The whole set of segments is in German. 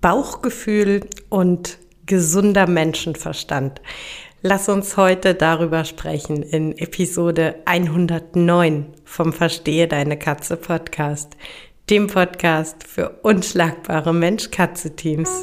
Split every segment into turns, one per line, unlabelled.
Bauchgefühl und gesunder Menschenverstand. Lass uns heute darüber sprechen in Episode 109 vom Verstehe deine Katze Podcast, dem Podcast für unschlagbare Mensch-Katze-Teams.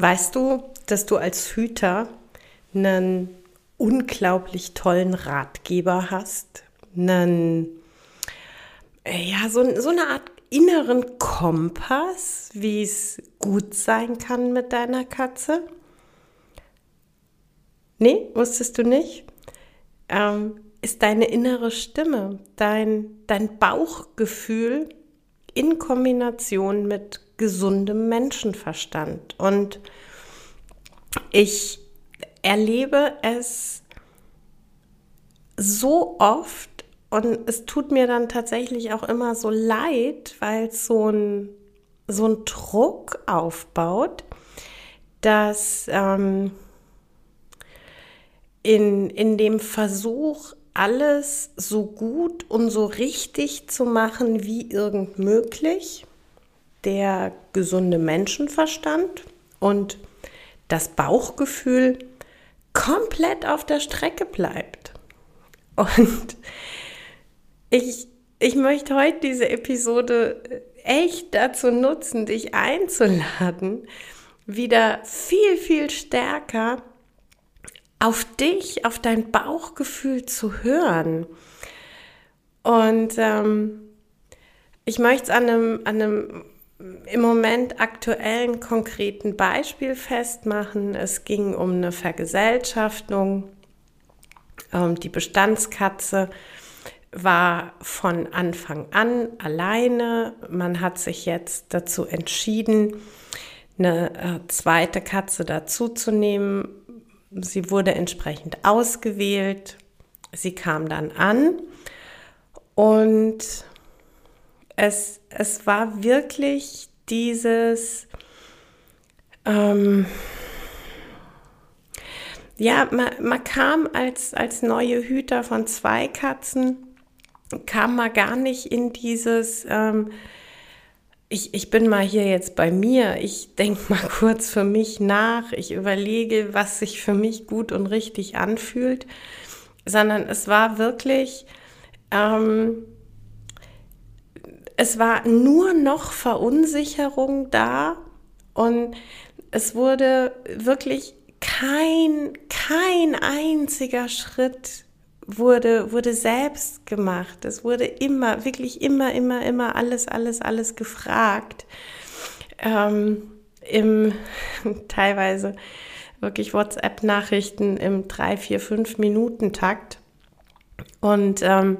Weißt du, dass du als Hüter einen unglaublich tollen Ratgeber hast? Einen, äh, ja, so, so eine Art inneren Kompass, wie es gut sein kann mit deiner Katze? Nee, wusstest du nicht? Ähm, ist deine innere Stimme, dein, dein Bauchgefühl in Kombination mit gesundem Menschenverstand. Und ich erlebe es so oft und es tut mir dann tatsächlich auch immer so leid, weil so ein, so ein Druck aufbaut, dass ähm, in, in dem Versuch, alles so gut und so richtig zu machen wie irgend möglich, der gesunde Menschenverstand und das Bauchgefühl komplett auf der Strecke bleibt. Und ich, ich möchte heute diese Episode echt dazu nutzen, dich einzuladen, wieder viel, viel stärker auf dich, auf dein Bauchgefühl zu hören. Und ähm, ich möchte es an einem, an einem im Moment aktuellen konkreten Beispiel festmachen. Es ging um eine Vergesellschaftung. Ähm, die Bestandskatze war von Anfang an alleine. Man hat sich jetzt dazu entschieden, eine äh, zweite Katze dazuzunehmen. Sie wurde entsprechend ausgewählt. Sie kam dann an und es, es war wirklich dieses, ähm, ja, man, man kam als, als neue Hüter von zwei Katzen, kam man gar nicht in dieses, ähm, ich, ich bin mal hier jetzt bei mir, ich denke mal kurz für mich nach, ich überlege, was sich für mich gut und richtig anfühlt, sondern es war wirklich, ähm, es war nur noch Verunsicherung da und es wurde wirklich kein, kein einziger Schritt wurde, wurde selbst gemacht. Es wurde immer, wirklich immer, immer, immer alles, alles, alles gefragt. Ähm, Im teilweise wirklich WhatsApp-Nachrichten im 3, 4, 5 Minuten Takt. Und ähm,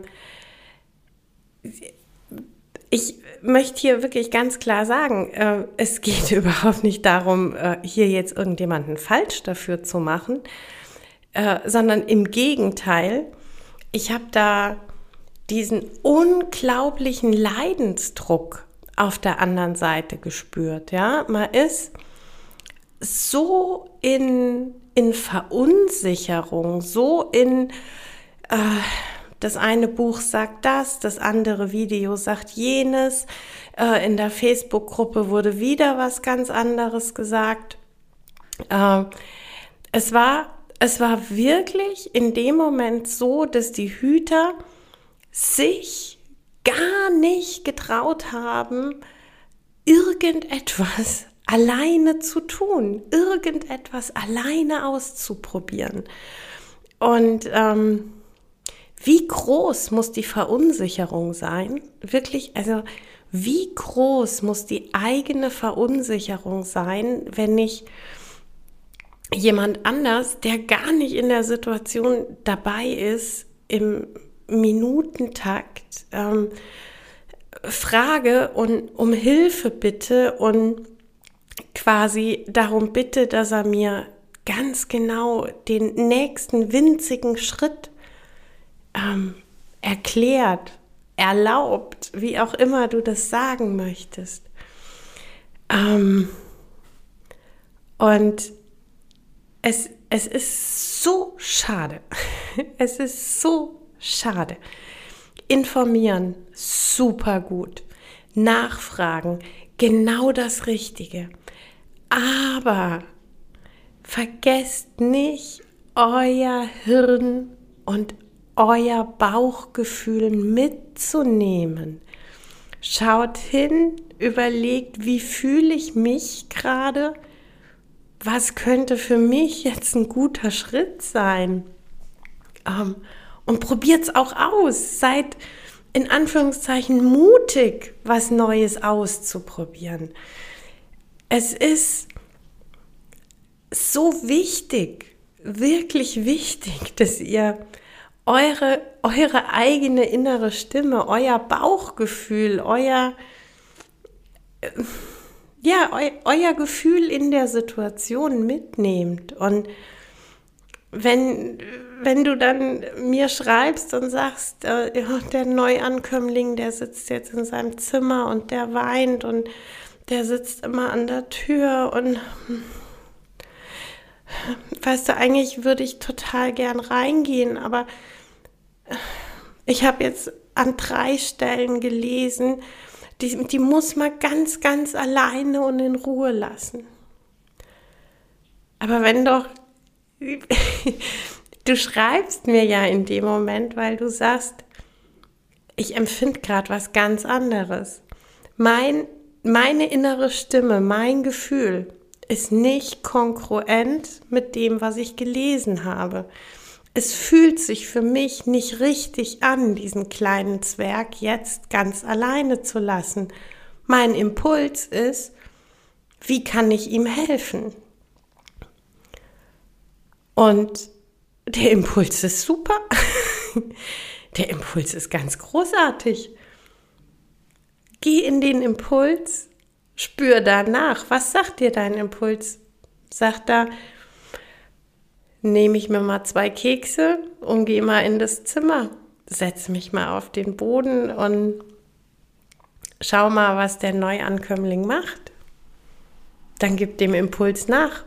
ich möchte hier wirklich ganz klar sagen, äh, es geht überhaupt nicht darum, äh, hier jetzt irgendjemanden falsch dafür zu machen, äh, sondern im Gegenteil, ich habe da diesen unglaublichen Leidensdruck auf der anderen Seite gespürt. Ja, man ist so in, in Verunsicherung, so in äh, das eine Buch sagt das, das andere Video sagt jenes. Äh, in der Facebook-Gruppe wurde wieder was ganz anderes gesagt. Äh, es war, es war wirklich in dem Moment so, dass die Hüter sich gar nicht getraut haben, irgendetwas alleine zu tun, irgendetwas alleine auszuprobieren. Und ähm, wie groß muss die Verunsicherung sein? Wirklich, also wie groß muss die eigene Verunsicherung sein, wenn ich jemand anders, der gar nicht in der Situation dabei ist, im Minutentakt ähm, frage und um Hilfe bitte und quasi darum bitte, dass er mir ganz genau den nächsten winzigen Schritt ähm, erklärt, erlaubt, wie auch immer du das sagen möchtest. Ähm, und es, es ist so schade. Es ist so schade. Informieren, super gut. Nachfragen, genau das Richtige. Aber vergesst nicht euer Hirn und euer Bauchgefühl mitzunehmen. Schaut hin, überlegt, wie fühle ich mich gerade? Was könnte für mich jetzt ein guter Schritt sein? Ähm, und probiert es auch aus. Seid in Anführungszeichen mutig, was Neues auszuprobieren. Es ist so wichtig, wirklich wichtig, dass ihr eure, eure eigene innere Stimme, euer Bauchgefühl, euer, äh, ja, eu, euer Gefühl in der Situation mitnehmt. Und wenn, wenn du dann mir schreibst und sagst, äh, der Neuankömmling, der sitzt jetzt in seinem Zimmer und der weint und der sitzt immer an der Tür und weißt du, eigentlich würde ich total gern reingehen, aber ich habe jetzt an drei Stellen gelesen, die, die muss man ganz, ganz alleine und in Ruhe lassen. Aber wenn doch, du schreibst mir ja in dem Moment, weil du sagst, ich empfinde gerade was ganz anderes. Mein, meine innere Stimme, mein Gefühl ist nicht konkurrent mit dem, was ich gelesen habe. Es fühlt sich für mich nicht richtig an, diesen kleinen Zwerg jetzt ganz alleine zu lassen. Mein Impuls ist, wie kann ich ihm helfen? Und der Impuls ist super. Der Impuls ist ganz großartig. Geh in den Impuls Spür danach. Was sagt dir dein Impuls? Sagt da, nehme ich mir mal zwei Kekse und gehe mal in das Zimmer, setze mich mal auf den Boden und schau mal, was der Neuankömmling macht. Dann gib dem Impuls nach.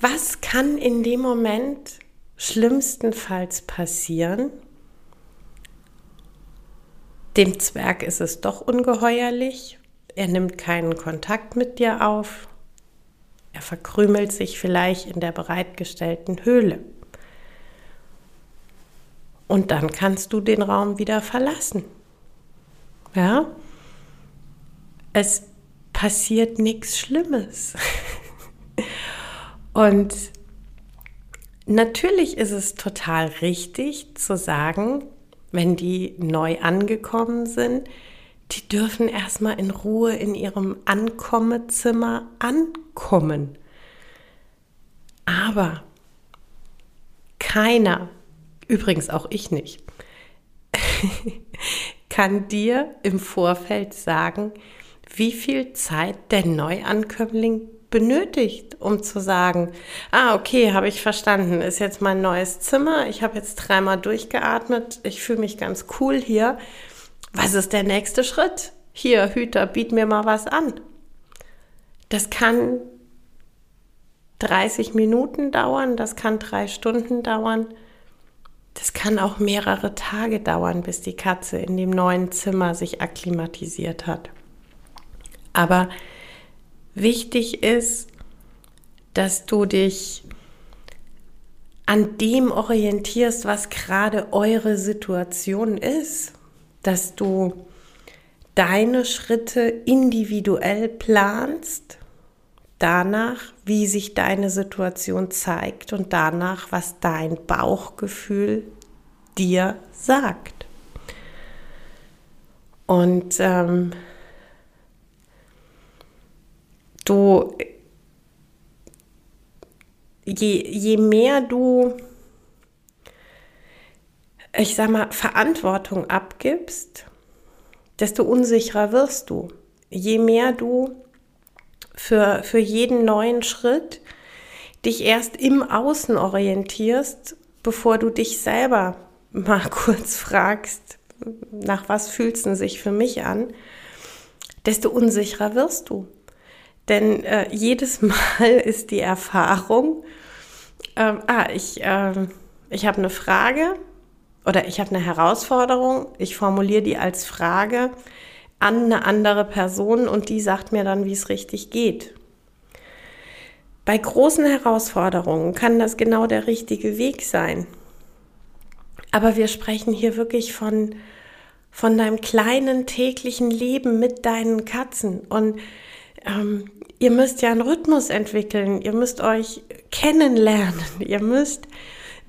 Was kann in dem Moment schlimmstenfalls passieren? Dem Zwerg ist es doch ungeheuerlich er nimmt keinen Kontakt mit dir auf. Er verkrümelt sich vielleicht in der bereitgestellten Höhle. Und dann kannst du den Raum wieder verlassen. Ja? Es passiert nichts Schlimmes. Und natürlich ist es total richtig zu sagen, wenn die neu angekommen sind, die dürfen erstmal in Ruhe in ihrem Ankommezimmer ankommen. Aber keiner, übrigens auch ich nicht, kann dir im Vorfeld sagen, wie viel Zeit der Neuankömmling benötigt, um zu sagen, ah, okay, habe ich verstanden, ist jetzt mein neues Zimmer, ich habe jetzt dreimal durchgeatmet, ich fühle mich ganz cool hier was ist der nächste Schritt? Hier, Hüter, biet mir mal was an. Das kann 30 Minuten dauern, das kann drei Stunden dauern. Das kann auch mehrere Tage dauern, bis die Katze in dem neuen Zimmer sich akklimatisiert hat. Aber wichtig ist, dass du dich an dem orientierst, was gerade eure Situation ist dass du deine Schritte individuell planst, danach, wie sich deine Situation zeigt und danach, was dein Bauchgefühl dir sagt. Und ähm, du, je, je mehr du, ich sag mal, Verantwortung abgibst, desto unsicherer wirst du. Je mehr du für, für jeden neuen Schritt dich erst im Außen orientierst, bevor du dich selber mal kurz fragst, nach was fühlst du sich für mich an, desto unsicherer wirst du. Denn äh, jedes Mal ist die Erfahrung, äh, ah, ich, äh, ich habe eine Frage oder ich habe eine Herausforderung, ich formuliere die als Frage an eine andere Person und die sagt mir dann, wie es richtig geht. Bei großen Herausforderungen kann das genau der richtige Weg sein. Aber wir sprechen hier wirklich von, von deinem kleinen täglichen Leben mit deinen Katzen. Und ähm, ihr müsst ja einen Rhythmus entwickeln, ihr müsst euch kennenlernen, ihr müsst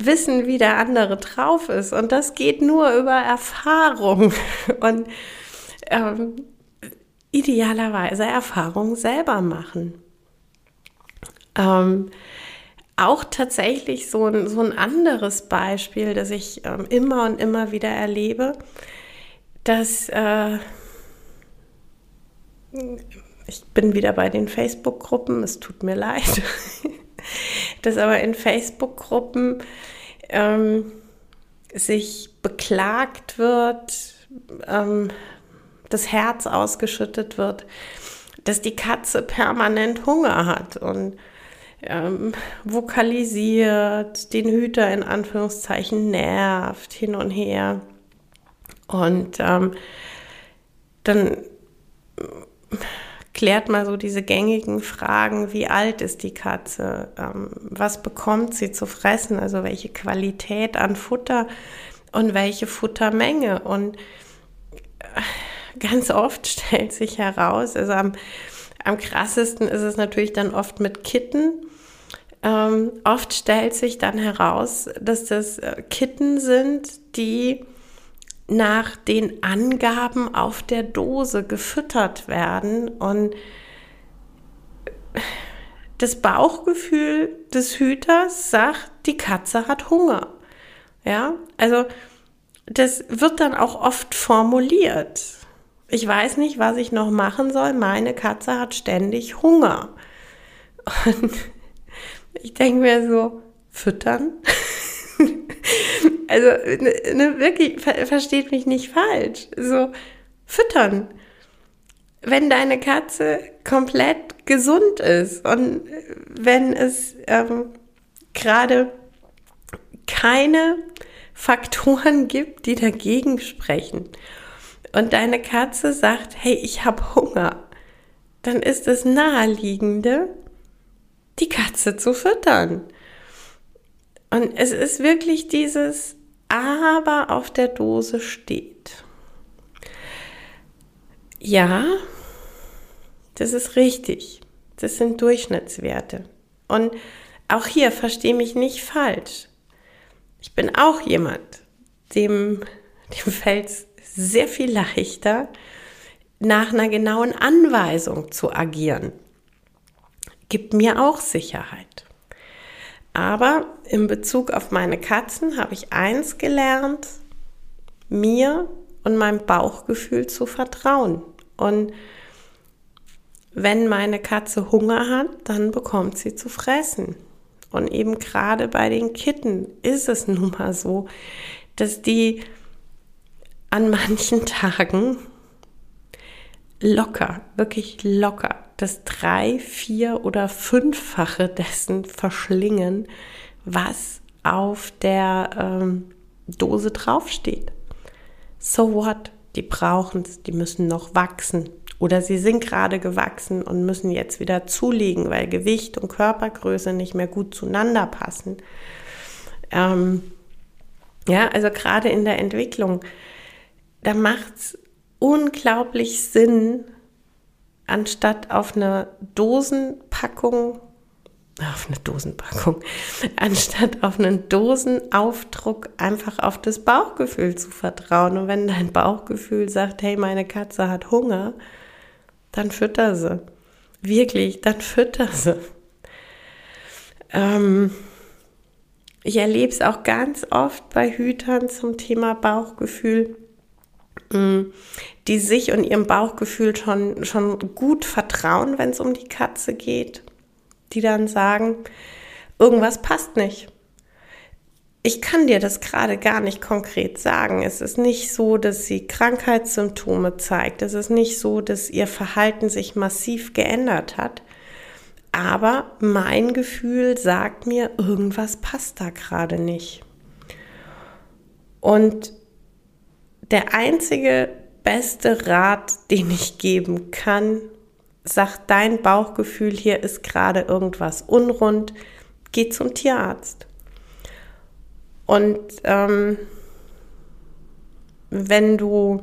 wissen, wie der andere drauf ist. Und das geht nur über Erfahrung und ähm, idealerweise Erfahrung selber machen. Ähm, auch tatsächlich so ein, so ein anderes Beispiel, das ich ähm, immer und immer wieder erlebe, dass äh, ich bin wieder bei den Facebook-Gruppen, es tut mir leid, dass aber in Facebook-Gruppen ähm, sich beklagt wird, ähm, das Herz ausgeschüttet wird, dass die Katze permanent Hunger hat und ähm, vokalisiert, den Hüter in Anführungszeichen nervt, hin und her. Und ähm, dann klärt mal so diese gängigen Fragen, wie alt ist die Katze, ähm, was bekommt sie zu fressen, also welche Qualität an Futter und welche Futtermenge. Und äh, ganz oft stellt sich heraus, also am, am krassesten ist es natürlich dann oft mit Kitten. Ähm, oft stellt sich dann heraus, dass das äh, Kitten sind, die nach den Angaben auf der Dose gefüttert werden und das Bauchgefühl des Hüters sagt, die Katze hat Hunger. Ja, also das wird dann auch oft formuliert. Ich weiß nicht, was ich noch machen soll. Meine Katze hat ständig Hunger. Und ich denke mir so, füttern? Also ne, ne, wirklich, ver versteht mich nicht falsch. So, füttern. Wenn deine Katze komplett gesund ist und wenn es ähm, gerade keine Faktoren gibt, die dagegen sprechen und deine Katze sagt, hey, ich habe Hunger, dann ist es naheliegende, die Katze zu füttern. Und es ist wirklich dieses aber auf der Dose steht. Ja, das ist richtig. Das sind Durchschnittswerte. Und auch hier verstehe mich nicht falsch. Ich bin auch jemand, dem, dem fällt es sehr viel leichter, nach einer genauen Anweisung zu agieren. Gibt mir auch Sicherheit. Aber in Bezug auf meine Katzen habe ich eins gelernt, mir und meinem Bauchgefühl zu vertrauen. Und wenn meine Katze Hunger hat, dann bekommt sie zu fressen. Und eben gerade bei den Kitten ist es nun mal so, dass die an manchen Tagen locker, wirklich locker das drei, vier oder fünffache dessen verschlingen, was auf der ähm, Dose draufsteht. So what? Die brauchen es, die müssen noch wachsen. Oder sie sind gerade gewachsen und müssen jetzt wieder zulegen, weil Gewicht und Körpergröße nicht mehr gut zueinander passen. Ähm, ja, also gerade in der Entwicklung, da macht es unglaublich Sinn, anstatt auf eine Dosenpackung, auf eine Dosenpackung, anstatt auf einen Dosenaufdruck einfach auf das Bauchgefühl zu vertrauen. Und wenn dein Bauchgefühl sagt, hey, meine Katze hat Hunger, dann fütter sie. Wirklich, dann fütter sie. Ähm, ich erlebe es auch ganz oft bei Hütern zum Thema Bauchgefühl, die sich und ihrem Bauchgefühl schon, schon gut vertrauen, wenn es um die Katze geht, die dann sagen, irgendwas passt nicht. Ich kann dir das gerade gar nicht konkret sagen. Es ist nicht so, dass sie Krankheitssymptome zeigt. Es ist nicht so, dass ihr Verhalten sich massiv geändert hat. Aber mein Gefühl sagt mir, irgendwas passt da gerade nicht. Und der einzige beste Rat, den ich geben kann, sagt dein Bauchgefühl, hier ist gerade irgendwas unrund, geh zum Tierarzt. Und ähm, wenn du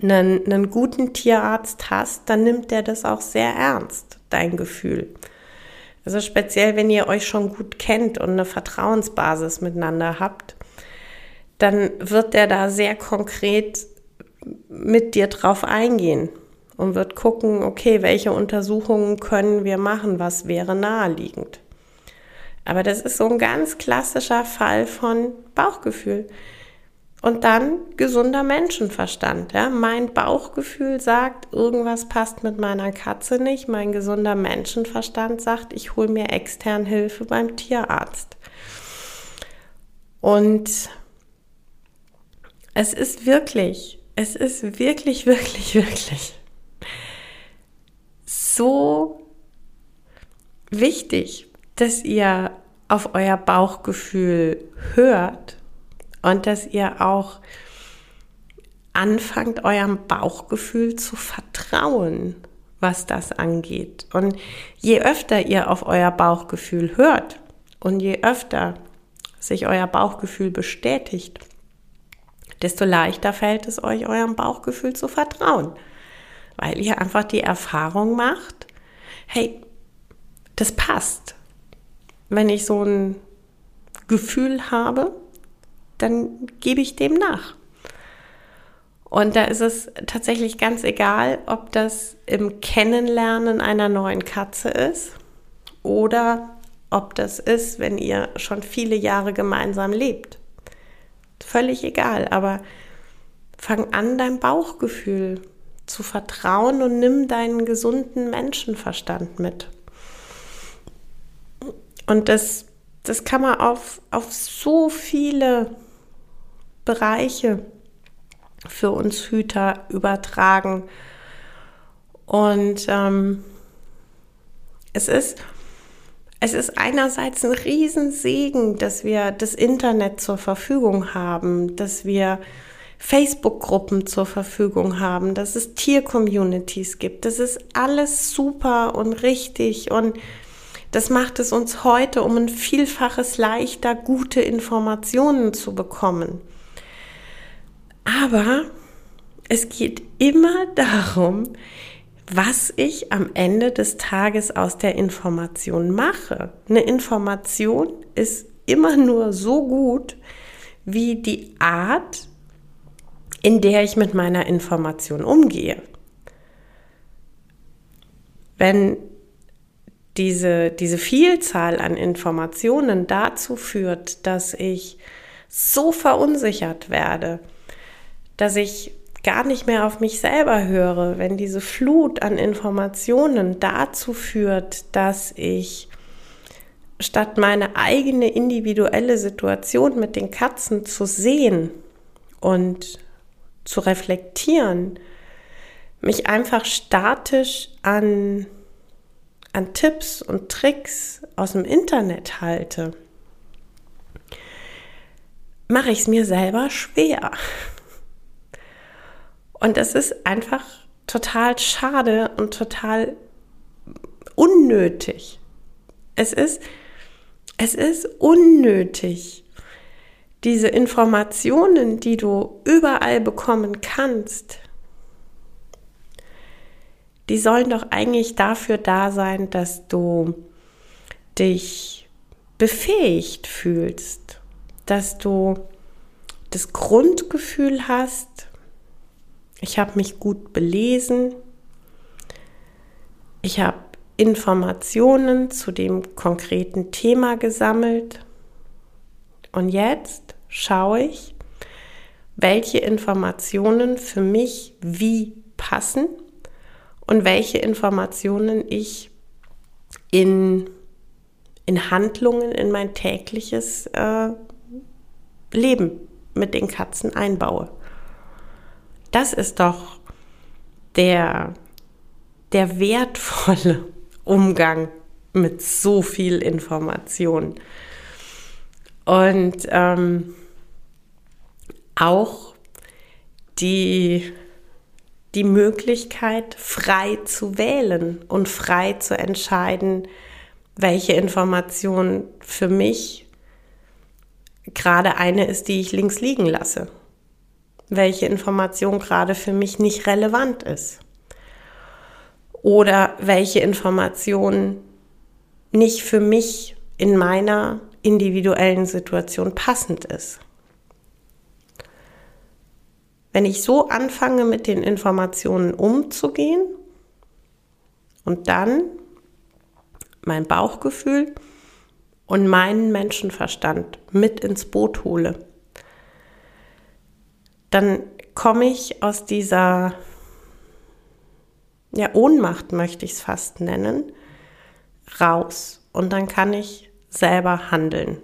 einen, einen guten Tierarzt hast, dann nimmt der das auch sehr ernst, dein Gefühl. Also speziell, wenn ihr euch schon gut kennt und eine Vertrauensbasis miteinander habt, dann wird der da sehr konkret mit dir drauf eingehen und wird gucken, okay, welche Untersuchungen können wir machen, was wäre naheliegend. Aber das ist so ein ganz klassischer Fall von Bauchgefühl. Und dann gesunder Menschenverstand. Ja? Mein Bauchgefühl sagt, irgendwas passt mit meiner Katze nicht. Mein gesunder Menschenverstand sagt, ich hole mir extern Hilfe beim Tierarzt. Und es ist wirklich, es ist wirklich, wirklich, wirklich so wichtig, dass ihr auf euer Bauchgefühl hört und dass ihr auch anfangt, eurem Bauchgefühl zu vertrauen, was das angeht. Und je öfter ihr auf euer Bauchgefühl hört und je öfter sich euer Bauchgefühl bestätigt, desto leichter fällt es euch, eurem Bauchgefühl zu vertrauen, weil ihr einfach die Erfahrung macht, hey, das passt wenn ich so ein Gefühl habe, dann gebe ich dem nach. Und da ist es tatsächlich ganz egal, ob das im Kennenlernen einer neuen Katze ist oder ob das ist, wenn ihr schon viele Jahre gemeinsam lebt. Völlig egal, aber fang an, dein Bauchgefühl zu vertrauen und nimm deinen gesunden Menschenverstand mit. Und das, das kann man auf, auf so viele Bereiche für uns Hüter übertragen. Und ähm, es ist, es ist einerseits ein Riesensegen, dass wir das Internet zur Verfügung haben, dass wir Facebook-Gruppen zur Verfügung haben, dass es Tier-Communities gibt. Das ist alles super und richtig und das macht es uns heute um ein Vielfaches leichter, gute Informationen zu bekommen. Aber es geht immer darum, was ich am Ende des Tages aus der Information mache. Eine Information ist immer nur so gut wie die Art, in der ich mit meiner Information umgehe. Wenn diese, diese Vielzahl an Informationen dazu führt, dass ich so verunsichert werde, dass ich gar nicht mehr auf mich selber höre, wenn diese Flut an Informationen dazu führt, dass ich statt meine eigene individuelle Situation mit den Katzen zu sehen und zu reflektieren, mich einfach statisch an an Tipps und Tricks aus dem Internet halte, mache ich es mir selber schwer. Und das ist einfach total schade und total unnötig. Es ist, es ist unnötig, diese Informationen, die du überall bekommen kannst, die sollen doch eigentlich dafür da sein, dass du dich befähigt fühlst, dass du das Grundgefühl hast, ich habe mich gut belesen, ich habe Informationen zu dem konkreten Thema gesammelt und jetzt schaue ich, welche Informationen für mich wie passen und welche Informationen ich in, in Handlungen in mein tägliches äh, Leben mit den Katzen einbaue. Das ist doch der, der wertvolle Umgang mit so viel Information. Und ähm, auch die, die Möglichkeit, frei zu wählen und frei zu entscheiden, welche Information für mich gerade eine ist, die ich links liegen lasse. Welche Information gerade für mich nicht relevant ist. Oder welche Information nicht für mich in meiner individuellen Situation passend ist. Wenn ich so anfange, mit den Informationen umzugehen und dann mein Bauchgefühl und meinen Menschenverstand mit ins Boot hole, dann komme ich aus dieser ja, Ohnmacht, möchte ich es fast nennen, raus und dann kann ich selber handeln.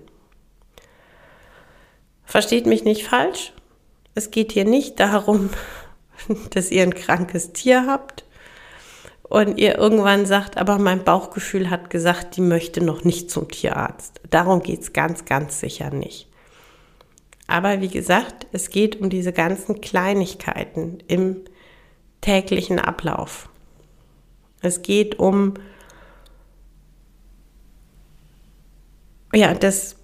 Versteht mich nicht falsch, es geht hier nicht darum, dass ihr ein krankes Tier habt und ihr irgendwann sagt, aber mein Bauchgefühl hat gesagt, die möchte noch nicht zum Tierarzt. Darum geht es ganz, ganz sicher nicht. Aber wie gesagt, es geht um diese ganzen Kleinigkeiten im täglichen Ablauf. Es geht um ja, das,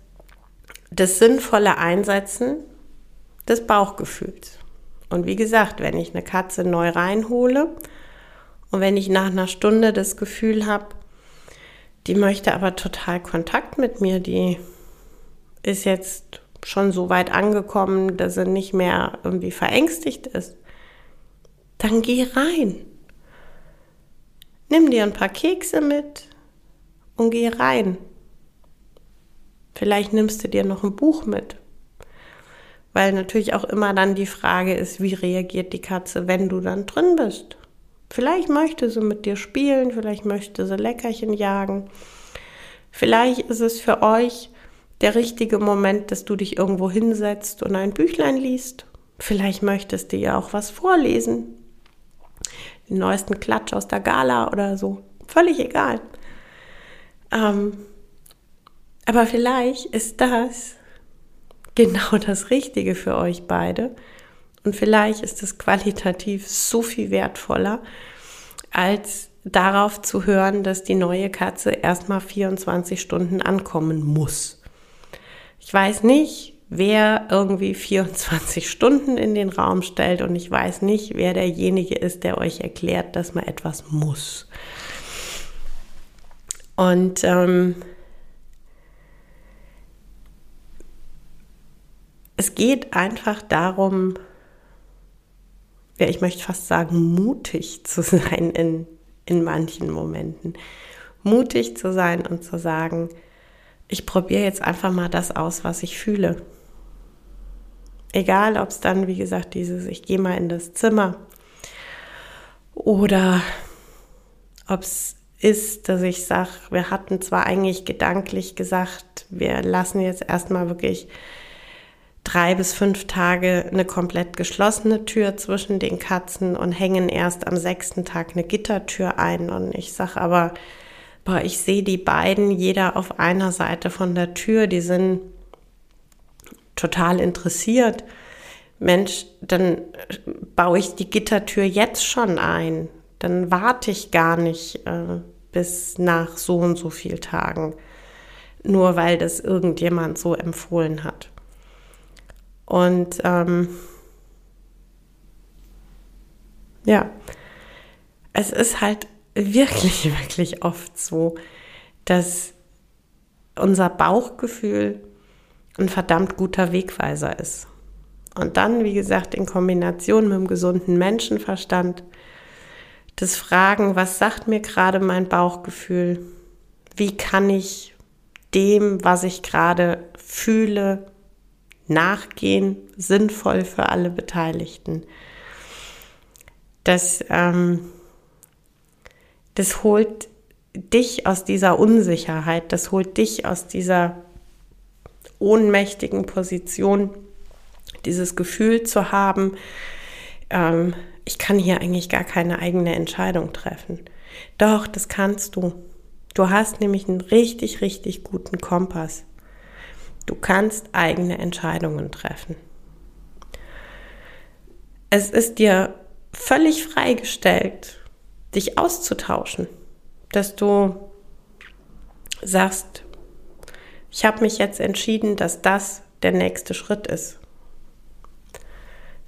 das sinnvolle Einsetzen des Bauchgefühls. Und wie gesagt, wenn ich eine Katze neu reinhole und wenn ich nach einer Stunde das Gefühl habe, die möchte aber total Kontakt mit mir, die ist jetzt schon so weit angekommen, dass sie nicht mehr irgendwie verängstigt ist, dann geh rein. Nimm dir ein paar Kekse mit und geh rein. Vielleicht nimmst du dir noch ein Buch mit, weil natürlich auch immer dann die Frage ist, wie reagiert die Katze, wenn du dann drin bist. Vielleicht möchte sie mit dir spielen, vielleicht möchte sie Leckerchen jagen. Vielleicht ist es für euch der richtige Moment, dass du dich irgendwo hinsetzt und ein Büchlein liest. Vielleicht möchtest du ja auch was vorlesen. Den neuesten Klatsch aus der Gala oder so. Völlig egal. Ähm, aber vielleicht ist das genau das Richtige für euch beide. Und vielleicht ist es qualitativ so viel wertvoller, als darauf zu hören, dass die neue Katze erstmal 24 Stunden ankommen muss. Weiß nicht, wer irgendwie 24 Stunden in den Raum stellt und ich weiß nicht, wer derjenige ist, der euch erklärt, dass man etwas muss. Und ähm, es geht einfach darum, ja, ich möchte fast sagen, mutig zu sein in, in manchen Momenten. Mutig zu sein und zu sagen, ich probiere jetzt einfach mal das aus, was ich fühle. Egal, ob es dann, wie gesagt, dieses, ich gehe mal in das Zimmer oder ob es ist, dass ich sage, wir hatten zwar eigentlich gedanklich gesagt, wir lassen jetzt erstmal wirklich drei bis fünf Tage eine komplett geschlossene Tür zwischen den Katzen und hängen erst am sechsten Tag eine Gittertür ein. Und ich sage aber, boah, ich sehe die beiden, jeder auf einer Seite von der Tür, die sind total interessiert. Mensch, dann baue ich die Gittertür jetzt schon ein. Dann warte ich gar nicht äh, bis nach so und so viel Tagen, nur weil das irgendjemand so empfohlen hat. Und ähm, ja, es ist halt wirklich, wirklich oft so, dass unser Bauchgefühl ein verdammt guter Wegweiser ist. Und dann, wie gesagt, in Kombination mit dem gesunden Menschenverstand, das Fragen, was sagt mir gerade mein Bauchgefühl? Wie kann ich dem, was ich gerade fühle, nachgehen, sinnvoll für alle Beteiligten? Das, ähm, das holt dich aus dieser Unsicherheit, das holt dich aus dieser ohnmächtigen Position, dieses Gefühl zu haben, ähm, ich kann hier eigentlich gar keine eigene Entscheidung treffen. Doch, das kannst du. Du hast nämlich einen richtig, richtig guten Kompass. Du kannst eigene Entscheidungen treffen. Es ist dir völlig freigestellt, dich auszutauschen, dass du sagst, ich habe mich jetzt entschieden, dass das der nächste Schritt ist.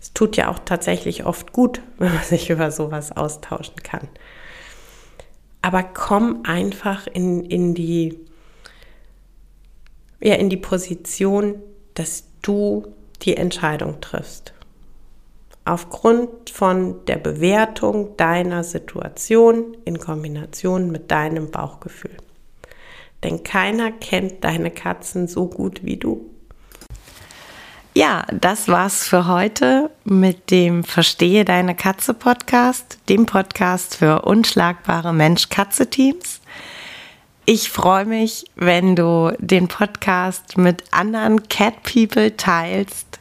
Es tut ja auch tatsächlich oft gut, wenn man sich über sowas austauschen kann. Aber komm einfach in, in, die, ja, in die Position, dass du die Entscheidung triffst. Aufgrund von der Bewertung deiner Situation in Kombination mit deinem Bauchgefühl. Denn keiner kennt deine Katzen so gut wie du.
Ja, das war's für heute mit dem Verstehe deine Katze Podcast, dem Podcast für unschlagbare Mensch-Katze-Teams. Ich freue mich, wenn du den Podcast mit anderen Cat People teilst,